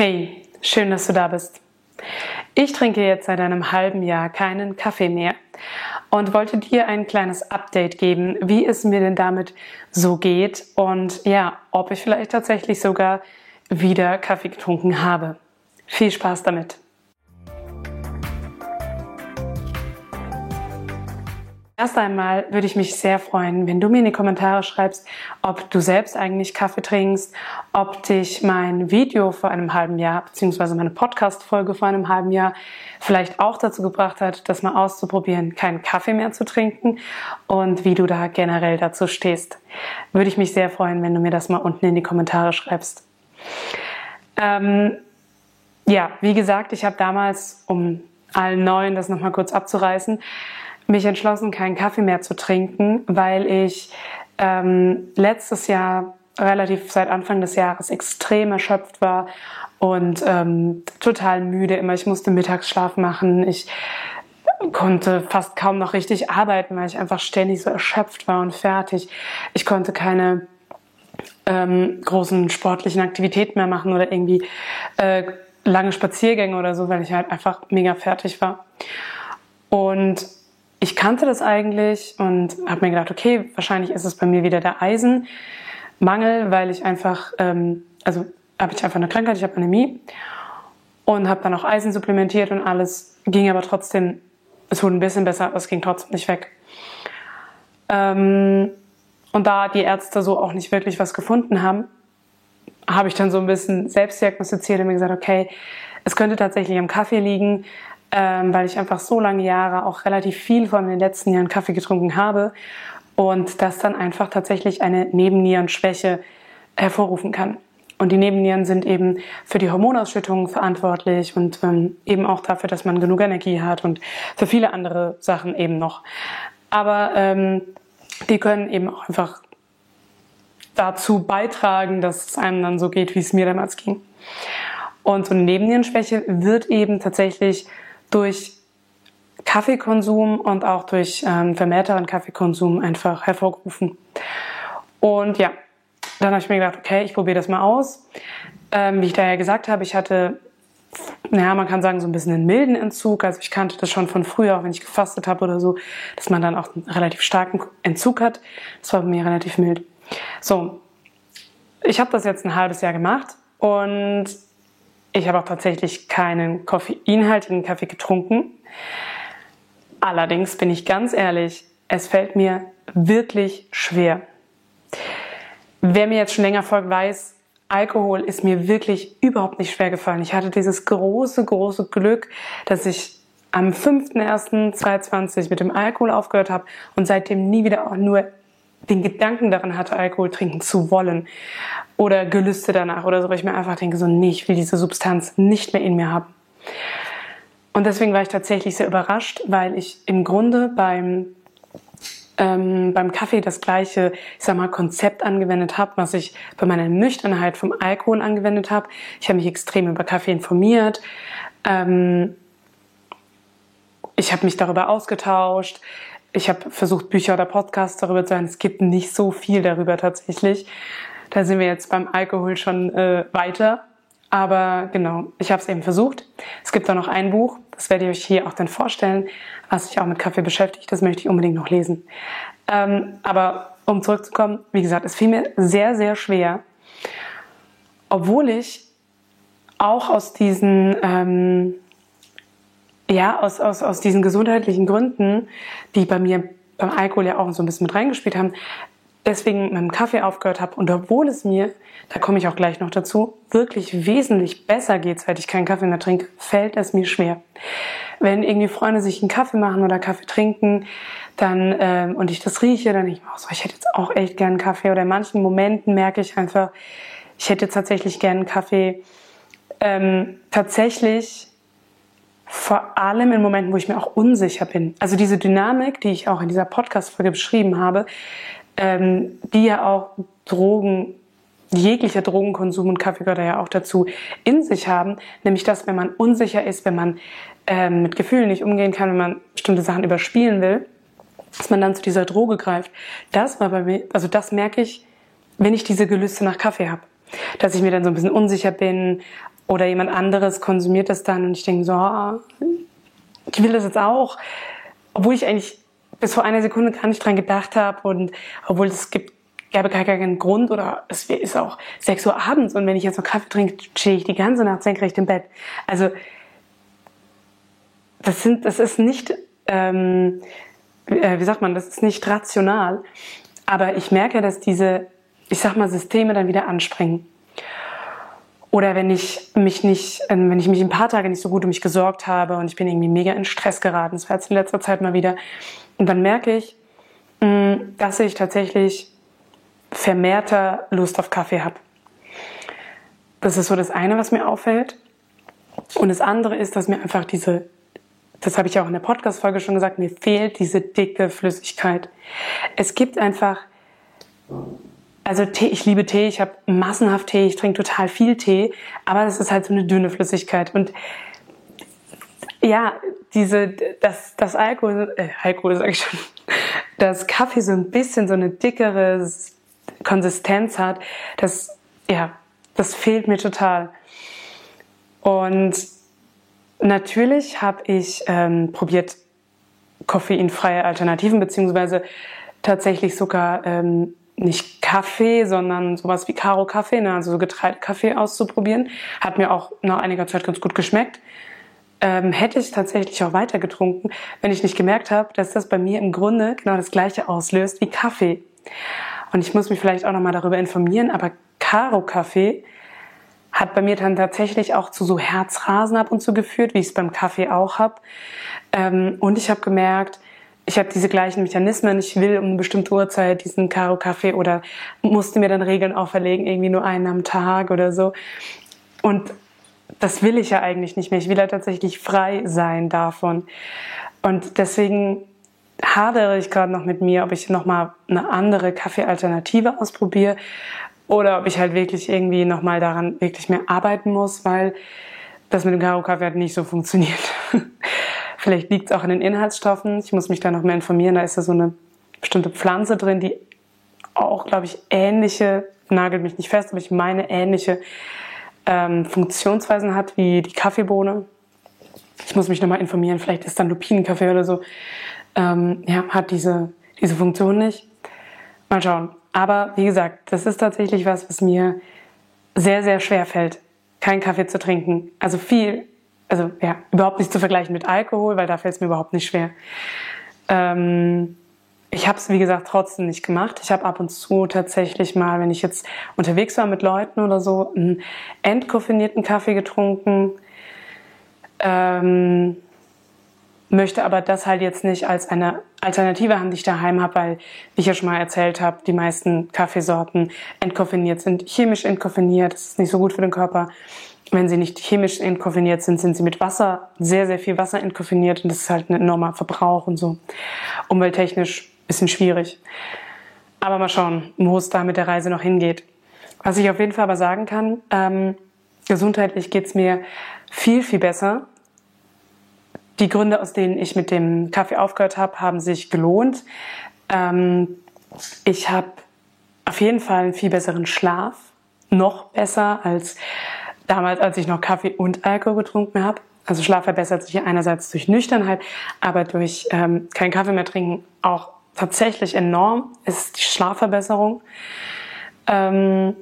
Hey, schön, dass du da bist. Ich trinke jetzt seit einem halben Jahr keinen Kaffee mehr und wollte dir ein kleines Update geben, wie es mir denn damit so geht und ja, ob ich vielleicht tatsächlich sogar wieder Kaffee getrunken habe. Viel Spaß damit. Erst einmal würde ich mich sehr freuen, wenn du mir in die Kommentare schreibst, ob du selbst eigentlich Kaffee trinkst, ob dich mein Video vor einem halben Jahr, beziehungsweise meine Podcast-Folge vor einem halben Jahr vielleicht auch dazu gebracht hat, das mal auszuprobieren, keinen Kaffee mehr zu trinken und wie du da generell dazu stehst. Würde ich mich sehr freuen, wenn du mir das mal unten in die Kommentare schreibst. Ähm, ja, wie gesagt, ich habe damals, um allen Neuen das nochmal kurz abzureißen, mich entschlossen, keinen Kaffee mehr zu trinken, weil ich ähm, letztes Jahr relativ seit Anfang des Jahres extrem erschöpft war und ähm, total müde immer. Ich musste Mittagsschlaf machen. Ich konnte fast kaum noch richtig arbeiten, weil ich einfach ständig so erschöpft war und fertig. Ich konnte keine ähm, großen sportlichen Aktivitäten mehr machen oder irgendwie äh, lange Spaziergänge oder so, weil ich halt einfach mega fertig war. Und ich kannte das eigentlich und habe mir gedacht, okay, wahrscheinlich ist es bei mir wieder der Eisenmangel, weil ich einfach, ähm, also habe ich einfach eine Krankheit, ich habe Anämie und habe dann auch Eisen supplementiert und alles ging aber trotzdem, es wurde ein bisschen besser, aber es ging trotzdem nicht weg. Ähm, und da die Ärzte so auch nicht wirklich was gefunden haben, habe ich dann so ein bisschen selbst diagnostiziert und mir gesagt, okay, es könnte tatsächlich am Kaffee liegen, ähm, weil ich einfach so lange Jahre auch relativ viel von den letzten Jahren Kaffee getrunken habe und das dann einfach tatsächlich eine Nebennierenschwäche hervorrufen kann. Und die Nebennieren sind eben für die Hormonausschüttung verantwortlich und ähm, eben auch dafür, dass man genug Energie hat und für viele andere Sachen eben noch. Aber ähm, die können eben auch einfach dazu beitragen, dass es einem dann so geht, wie es mir damals ging. Und so eine Nebennierenschwäche wird eben tatsächlich durch Kaffeekonsum und auch durch ähm, vermehrteren Kaffeekonsum einfach hervorgerufen. Und ja, dann habe ich mir gedacht, okay, ich probiere das mal aus. Ähm, wie ich daher gesagt habe, ich hatte, naja, man kann sagen, so ein bisschen einen milden Entzug. Also ich kannte das schon von früher, auch wenn ich gefastet habe oder so, dass man dann auch einen relativ starken Entzug hat. Das war bei mir relativ mild. So, ich habe das jetzt ein halbes Jahr gemacht und ich habe auch tatsächlich keinen koffeinhaltigen Kaffee getrunken. Allerdings bin ich ganz ehrlich, es fällt mir wirklich schwer. Wer mir jetzt schon länger folgt, weiß, Alkohol ist mir wirklich überhaupt nicht schwer gefallen. Ich hatte dieses große, große Glück, dass ich am 5.1.2020 mit dem Alkohol aufgehört habe und seitdem nie wieder auch nur den Gedanken daran hatte, Alkohol trinken zu wollen oder Gelüste danach oder so, weil ich mir einfach denke, so, nee, ich will diese Substanz nicht mehr in mir haben. Und deswegen war ich tatsächlich sehr überrascht, weil ich im Grunde beim ähm, beim Kaffee das gleiche, ich sag mal, Konzept angewendet habe, was ich bei meiner Nüchternheit vom Alkohol angewendet habe. Ich habe mich extrem über Kaffee informiert. Ähm, ich habe mich darüber ausgetauscht ich habe versucht, Bücher oder Podcasts darüber zu hören. Es gibt nicht so viel darüber tatsächlich. Da sind wir jetzt beim Alkohol schon äh, weiter. Aber genau, ich habe es eben versucht. Es gibt da noch ein Buch, das werde ich euch hier auch dann vorstellen, was sich auch mit Kaffee beschäftigt. Das möchte ich unbedingt noch lesen. Ähm, aber um zurückzukommen, wie gesagt, es fiel mir sehr, sehr schwer, obwohl ich auch aus diesen ähm, ja, aus, aus, aus diesen gesundheitlichen Gründen, die bei mir beim Alkohol ja auch so ein bisschen mit reingespielt haben, deswegen mit dem Kaffee aufgehört habe. Und obwohl es mir, da komme ich auch gleich noch dazu, wirklich wesentlich besser geht, seit ich keinen Kaffee mehr trinke, fällt es mir schwer. Wenn irgendwie Freunde sich einen Kaffee machen oder Kaffee trinken, dann ähm, und ich das rieche, dann ich mir auch so, ich hätte jetzt auch echt gern einen Kaffee. Oder in manchen Momenten merke ich einfach, ich hätte tatsächlich gern einen Kaffee. Ähm, tatsächlich vor allem in Momenten, wo ich mir auch unsicher bin. Also diese Dynamik, die ich auch in dieser Podcast-Folge beschrieben habe, ähm, die ja auch Drogen, jeglicher Drogenkonsum und Kaffee ja auch dazu, in sich haben, nämlich dass, wenn man unsicher ist, wenn man ähm, mit Gefühlen nicht umgehen kann, wenn man bestimmte Sachen überspielen will, dass man dann zu dieser Droge greift. Das war bei mir, also das merke ich, wenn ich diese Gelüste nach Kaffee habe. Dass ich mir dann so ein bisschen unsicher bin, Oder jemand anderes konsumiert das dann und ich denke so, oh, ich will das jetzt auch. Obwohl ich eigentlich bis vor einer Sekunde gar nicht dran gedacht habe und obwohl es gibt gäbe gar keinen Grund oder es ist auch 6 Uhr abends und wenn ich jetzt noch Kaffee trinke, stehe ich die ganze Nacht senkrecht im Bett. Also das sind, das ist nicht, ähm, äh, wie sagt man, das ist nicht rational. Aber ich merke, dass diese, ich sag mal, Systeme dann wieder anspringen. Oder wenn ich mich nicht, ähm, wenn ich mich ein paar Tage nicht so gut um mich gesorgt habe und ich bin irgendwie mega in Stress geraten, das war jetzt in letzter Zeit mal wieder. Und dann merke ich, mm, dass ich tatsächlich vermehrter Lust auf Kaffee habe. Das ist so das eine, was mir auffällt. Und das andere ist, dass mir einfach diese, das habe ich auch in der Podcast-Folge schon gesagt, mir fehlt diese dicke Flüssigkeit. Es gibt einfach also Tee, ich liebe Tee, ich habe massenhaft Tee, ich trinke total viel Tee, aber das ist halt so eine dünne Flüssigkeit. Und ja, diese, das, das Alkohol, äh, Alkohol sage ich schon, dass Kaffee so ein bisschen so eine dickere Konsistenz hat, das, ja, das fehlt mir total. Und natürlich habe ich ähm, probiert, koffeinfreie Alternativen, beziehungsweise tatsächlich sogar ähm, nicht Kaffee, sondern sowas wie Karo Kaffee, ne, also so Getreidekaffee auszuprobieren. Hat mir auch nach einiger Zeit ganz gut geschmeckt. Ähm, hätte ich tatsächlich auch weiter getrunken, wenn ich nicht gemerkt habe, dass das bei mir im Grunde genau das gleiche auslöst wie Kaffee. Und ich muss mich vielleicht auch nochmal darüber informieren, aber Karo Kaffee hat bei mir dann tatsächlich auch zu so Herzrasen ab und zu geführt, wie ich es beim Kaffee auch habe. Ähm, und ich habe gemerkt, ich habe diese gleichen Mechanismen. Ich will um eine bestimmte Uhrzeit diesen Karo-Kaffee oder musste mir dann Regeln auferlegen, irgendwie nur einen am Tag oder so. Und das will ich ja eigentlich nicht mehr. Ich will ja tatsächlich frei sein davon. Und deswegen hadere ich gerade noch mit mir, ob ich nochmal eine andere Kaffeealternative ausprobiere oder ob ich halt wirklich irgendwie nochmal daran wirklich mehr arbeiten muss, weil das mit dem Karo-Kaffee hat nicht so funktioniert. Vielleicht liegt es auch an den Inhaltsstoffen. Ich muss mich da noch mehr informieren. Da ist ja so eine bestimmte Pflanze drin, die auch, glaube ich, ähnliche, nagelt mich nicht fest, aber ich meine ähnliche ähm, Funktionsweisen hat wie die Kaffeebohne. Ich muss mich nochmal informieren. Vielleicht ist dann Lupinenkaffee oder so. Ähm, ja, hat diese, diese Funktion nicht. Mal schauen. Aber wie gesagt, das ist tatsächlich was, was mir sehr, sehr schwer fällt, keinen Kaffee zu trinken. Also viel also ja, überhaupt nicht zu vergleichen mit Alkohol, weil da fällt es mir überhaupt nicht schwer. Ähm, ich habe es, wie gesagt, trotzdem nicht gemacht. Ich habe ab und zu tatsächlich mal, wenn ich jetzt unterwegs war mit Leuten oder so, einen entkoffinierten Kaffee getrunken. Ähm, möchte aber das halt jetzt nicht als eine Alternative haben, die ich daheim habe, weil, wie ich ja schon mal erzählt habe, die meisten Kaffeesorten entkoffiniert sind, chemisch entkoffiniert. Das ist nicht so gut für den Körper. Wenn sie nicht chemisch entkoffiniert sind, sind sie mit Wasser, sehr, sehr viel Wasser entkoffiniert und das ist halt ein enormer Verbrauch und so. Umwelttechnisch bisschen schwierig. Aber mal schauen, wo es da mit der Reise noch hingeht. Was ich auf jeden Fall aber sagen kann, ähm, gesundheitlich geht's mir viel, viel besser. Die Gründe, aus denen ich mit dem Kaffee aufgehört habe, haben sich gelohnt. Ähm, ich habe auf jeden Fall einen viel besseren Schlaf, noch besser als damals, als ich noch Kaffee und Alkohol getrunken habe. Also Schlaf verbessert sich einerseits durch Nüchternheit, aber durch ähm, keinen Kaffee mehr trinken auch tatsächlich enorm ist die Schlafverbesserung. Ähm,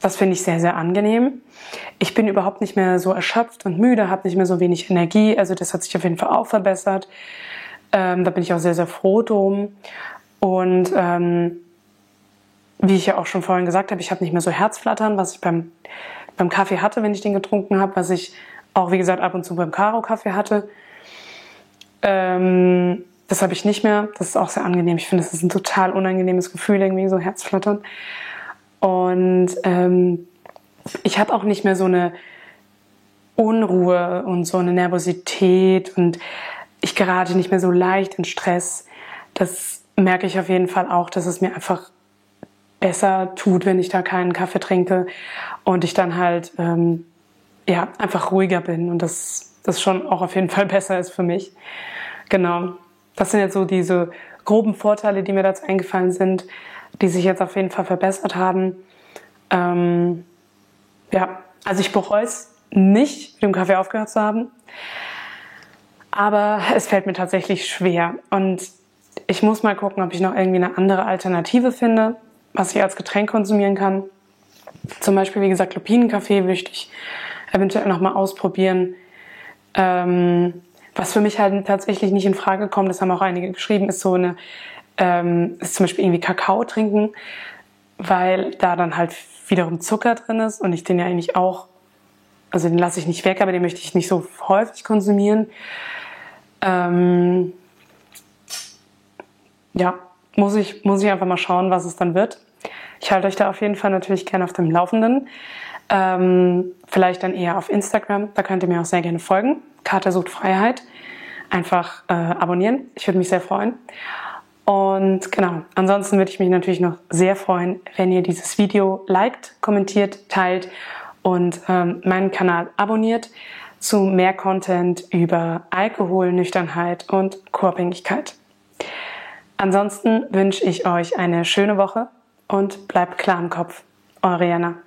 das finde ich sehr, sehr angenehm. Ich bin überhaupt nicht mehr so erschöpft und müde, habe nicht mehr so wenig Energie. Also das hat sich auf jeden Fall auch verbessert. Ähm, da bin ich auch sehr, sehr froh drum. Und ähm, wie ich ja auch schon vorhin gesagt habe, ich habe nicht mehr so Herzflattern, was ich beim beim Kaffee hatte, wenn ich den getrunken habe, was ich auch, wie gesagt, ab und zu beim Karo-Kaffee hatte. Ähm, das habe ich nicht mehr. Das ist auch sehr angenehm. Ich finde, das ist ein total unangenehmes Gefühl, irgendwie so Herzflattern. Und ähm, ich habe auch nicht mehr so eine Unruhe und so eine Nervosität und ich gerate nicht mehr so leicht in Stress. Das merke ich auf jeden Fall auch, dass es mir einfach besser tut, wenn ich da keinen Kaffee trinke und ich dann halt ähm, ja einfach ruhiger bin und das das schon auch auf jeden Fall besser ist für mich. Genau. Das sind jetzt so diese groben Vorteile, die mir dazu eingefallen sind, die sich jetzt auf jeden Fall verbessert haben. Ähm, ja, Also ich bereue es nicht, mit dem Kaffee aufgehört zu haben. Aber es fällt mir tatsächlich schwer. Und ich muss mal gucken, ob ich noch irgendwie eine andere Alternative finde, was ich als Getränk konsumieren kann. Zum Beispiel, wie gesagt, Lupinenkaffee möchte ich eventuell noch mal ausprobieren. Ähm, was für mich halt tatsächlich nicht in Frage kommt, das haben auch einige geschrieben, ist so eine, ähm, ist zum Beispiel irgendwie Kakao trinken, weil da dann halt wiederum Zucker drin ist und ich den ja eigentlich auch, also den lasse ich nicht weg, aber den möchte ich nicht so häufig konsumieren. Ähm, ja, muss ich, muss ich einfach mal schauen, was es dann wird. Ich halte euch da auf jeden Fall natürlich gerne auf dem Laufenden. Ähm, vielleicht dann eher auf Instagram, da könnt ihr mir auch sehr gerne folgen. Kater sucht Freiheit. Einfach äh, abonnieren, ich würde mich sehr freuen. Und genau, ansonsten würde ich mich natürlich noch sehr freuen, wenn ihr dieses Video liked, kommentiert, teilt und ähm, meinen Kanal abonniert zu mehr Content über Alkohol, Nüchternheit und Co-Abhängigkeit. Ansonsten wünsche ich euch eine schöne Woche und bleibt klar im Kopf. Eure Jana.